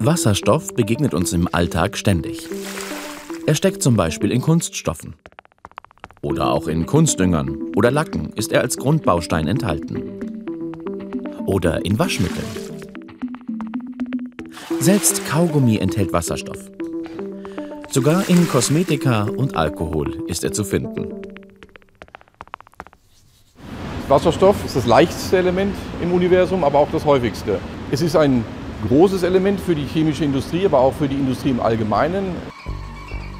Wasserstoff begegnet uns im Alltag ständig. Er steckt zum Beispiel in Kunststoffen. Oder auch in Kunstdüngern oder Lacken ist er als Grundbaustein enthalten. Oder in Waschmitteln. Selbst Kaugummi enthält Wasserstoff. Sogar in Kosmetika und Alkohol ist er zu finden. Wasserstoff ist das leichteste Element im Universum, aber auch das häufigste. Es ist ein großes Element für die chemische Industrie, aber auch für die Industrie im Allgemeinen.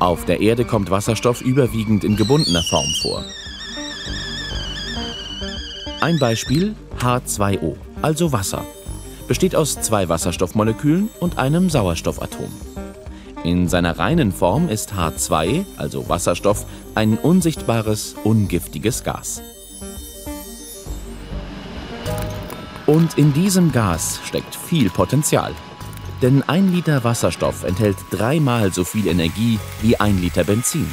Auf der Erde kommt Wasserstoff überwiegend in gebundener Form vor. Ein Beispiel H2O, also Wasser, besteht aus zwei Wasserstoffmolekülen und einem Sauerstoffatom. In seiner reinen Form ist H2, also Wasserstoff, ein unsichtbares, ungiftiges Gas. Und in diesem Gas steckt viel Potenzial. Denn ein Liter Wasserstoff enthält dreimal so viel Energie wie ein Liter Benzin.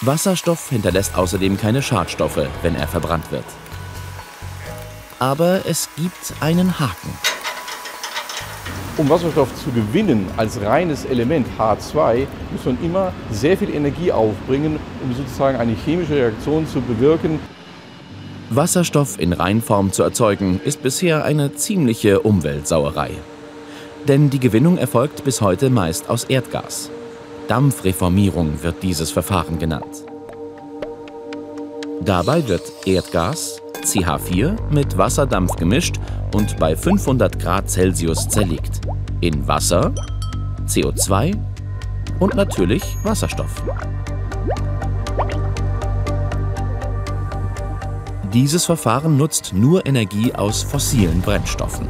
Wasserstoff hinterlässt außerdem keine Schadstoffe, wenn er verbrannt wird. Aber es gibt einen Haken. Um Wasserstoff zu gewinnen als reines Element H2, muss man immer sehr viel Energie aufbringen, um sozusagen eine chemische Reaktion zu bewirken, Wasserstoff in Reinform zu erzeugen, ist bisher eine ziemliche Umweltsauerei. Denn die Gewinnung erfolgt bis heute meist aus Erdgas. Dampfreformierung wird dieses Verfahren genannt. Dabei wird Erdgas, CH4, mit Wasserdampf gemischt und bei 500 Grad Celsius zerlegt. In Wasser, CO2 und natürlich Wasserstoff. Dieses Verfahren nutzt nur Energie aus fossilen Brennstoffen.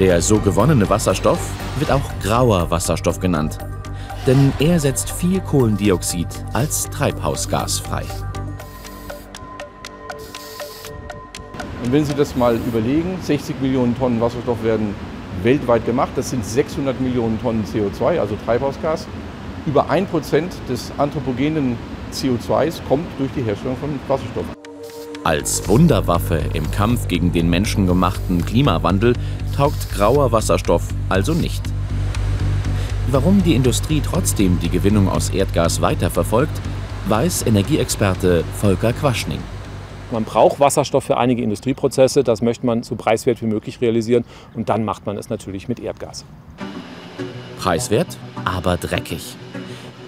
Der so gewonnene Wasserstoff wird auch grauer Wasserstoff genannt, denn er setzt viel Kohlendioxid als Treibhausgas frei. Und wenn Sie das mal überlegen, 60 Millionen Tonnen Wasserstoff werden weltweit gemacht, das sind 600 Millionen Tonnen CO2, also Treibhausgas. Über 1% des anthropogenen CO2s kommt durch die Herstellung von Wasserstoff. Als Wunderwaffe im Kampf gegen den menschengemachten Klimawandel taugt grauer Wasserstoff also nicht. Warum die Industrie trotzdem die Gewinnung aus Erdgas weiterverfolgt, weiß Energieexperte Volker Quaschning. Man braucht Wasserstoff für einige Industrieprozesse, das möchte man so preiswert wie möglich realisieren und dann macht man es natürlich mit Erdgas. Preiswert, aber dreckig.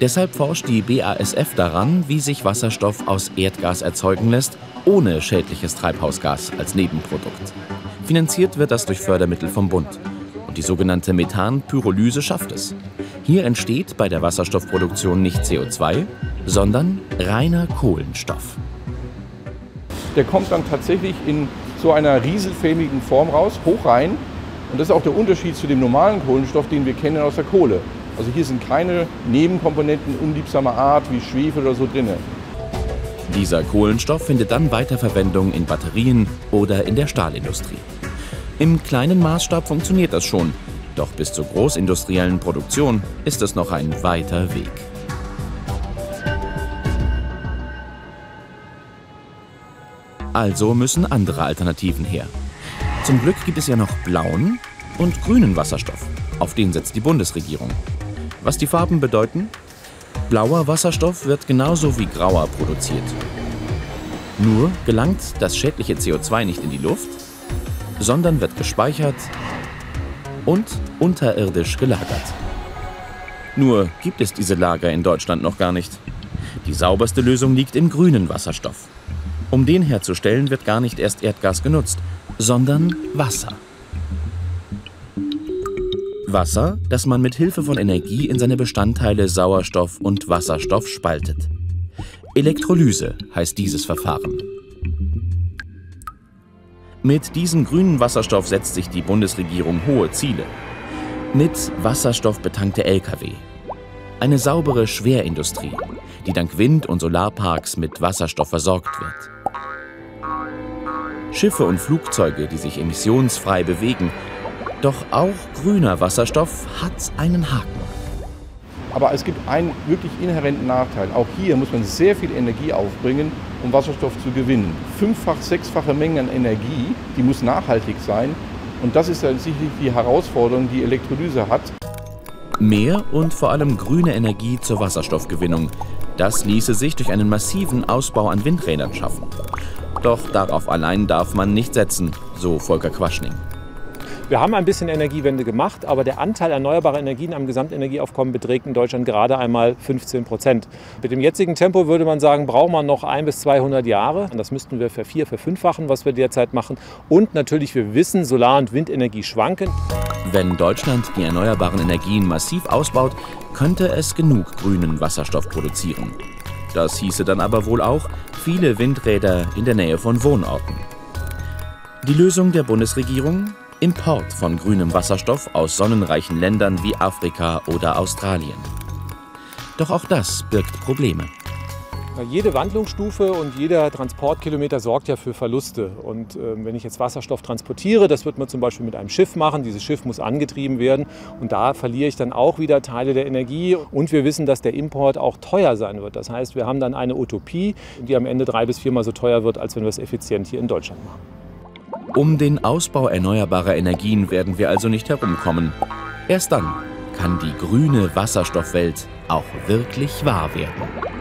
Deshalb forscht die BASF daran, wie sich Wasserstoff aus Erdgas erzeugen lässt, ohne schädliches Treibhausgas als Nebenprodukt. Finanziert wird das durch Fördermittel vom Bund. Und die sogenannte Methanpyrolyse schafft es. Hier entsteht bei der Wasserstoffproduktion nicht CO2, sondern reiner Kohlenstoff. Der kommt dann tatsächlich in so einer rieselförmigen Form raus, hoch rein. Und das ist auch der Unterschied zu dem normalen Kohlenstoff, den wir kennen aus der Kohle. Also hier sind keine Nebenkomponenten unliebsamer Art wie Schwefel oder so drin. Dieser Kohlenstoff findet dann Weiterverwendung in Batterien oder in der Stahlindustrie. Im kleinen Maßstab funktioniert das schon, doch bis zur großindustriellen Produktion ist es noch ein weiter Weg. Also müssen andere Alternativen her. Zum Glück gibt es ja noch blauen und grünen Wasserstoff. Auf den setzt die Bundesregierung. Was die Farben bedeuten? Blauer Wasserstoff wird genauso wie grauer produziert. Nur gelangt das schädliche CO2 nicht in die Luft, sondern wird gespeichert und unterirdisch gelagert. Nur gibt es diese Lager in Deutschland noch gar nicht. Die sauberste Lösung liegt im grünen Wasserstoff. Um den herzustellen, wird gar nicht erst Erdgas genutzt, sondern Wasser. Wasser, das man mit Hilfe von Energie in seine Bestandteile Sauerstoff und Wasserstoff spaltet. Elektrolyse heißt dieses Verfahren. Mit diesem grünen Wasserstoff setzt sich die Bundesregierung hohe Ziele. Mit Wasserstoff betankte Lkw. Eine saubere Schwerindustrie, die dank Wind- und Solarparks mit Wasserstoff versorgt wird. Schiffe und Flugzeuge, die sich emissionsfrei bewegen, doch auch grüner Wasserstoff hat einen Haken. Aber es gibt einen wirklich inhärenten Nachteil. Auch hier muss man sehr viel Energie aufbringen, um Wasserstoff zu gewinnen. Fünffach, sechsfache Mengen an Energie, die muss nachhaltig sein. Und das ist tatsächlich die Herausforderung, die Elektrolyse hat. Mehr und vor allem grüne Energie zur Wasserstoffgewinnung. Das ließe sich durch einen massiven Ausbau an Windrädern schaffen. Doch darauf allein darf man nicht setzen, so Volker Quaschning. Wir haben ein bisschen Energiewende gemacht, aber der Anteil erneuerbarer Energien am Gesamtenergieaufkommen beträgt in Deutschland gerade einmal 15 Prozent. Mit dem jetzigen Tempo würde man sagen, braucht man noch ein bis 200 Jahre. Das müssten wir vervier-, verfünffachen, was wir derzeit machen. Und natürlich, wir wissen, Solar- und Windenergie schwanken. Wenn Deutschland die erneuerbaren Energien massiv ausbaut, könnte es genug grünen Wasserstoff produzieren. Das hieße dann aber wohl auch viele Windräder in der Nähe von Wohnorten. Die Lösung der Bundesregierung? Import von grünem Wasserstoff aus sonnenreichen Ländern wie Afrika oder Australien. Doch auch das birgt Probleme. Jede Wandlungsstufe und jeder Transportkilometer sorgt ja für Verluste. Und äh, wenn ich jetzt Wasserstoff transportiere, das wird man zum Beispiel mit einem Schiff machen. Dieses Schiff muss angetrieben werden und da verliere ich dann auch wieder Teile der Energie. Und wir wissen, dass der Import auch teuer sein wird. Das heißt, wir haben dann eine Utopie, die am Ende drei bis viermal so teuer wird, als wenn wir es effizient hier in Deutschland machen. Um den Ausbau erneuerbarer Energien werden wir also nicht herumkommen. Erst dann kann die grüne Wasserstoffwelt auch wirklich wahr werden.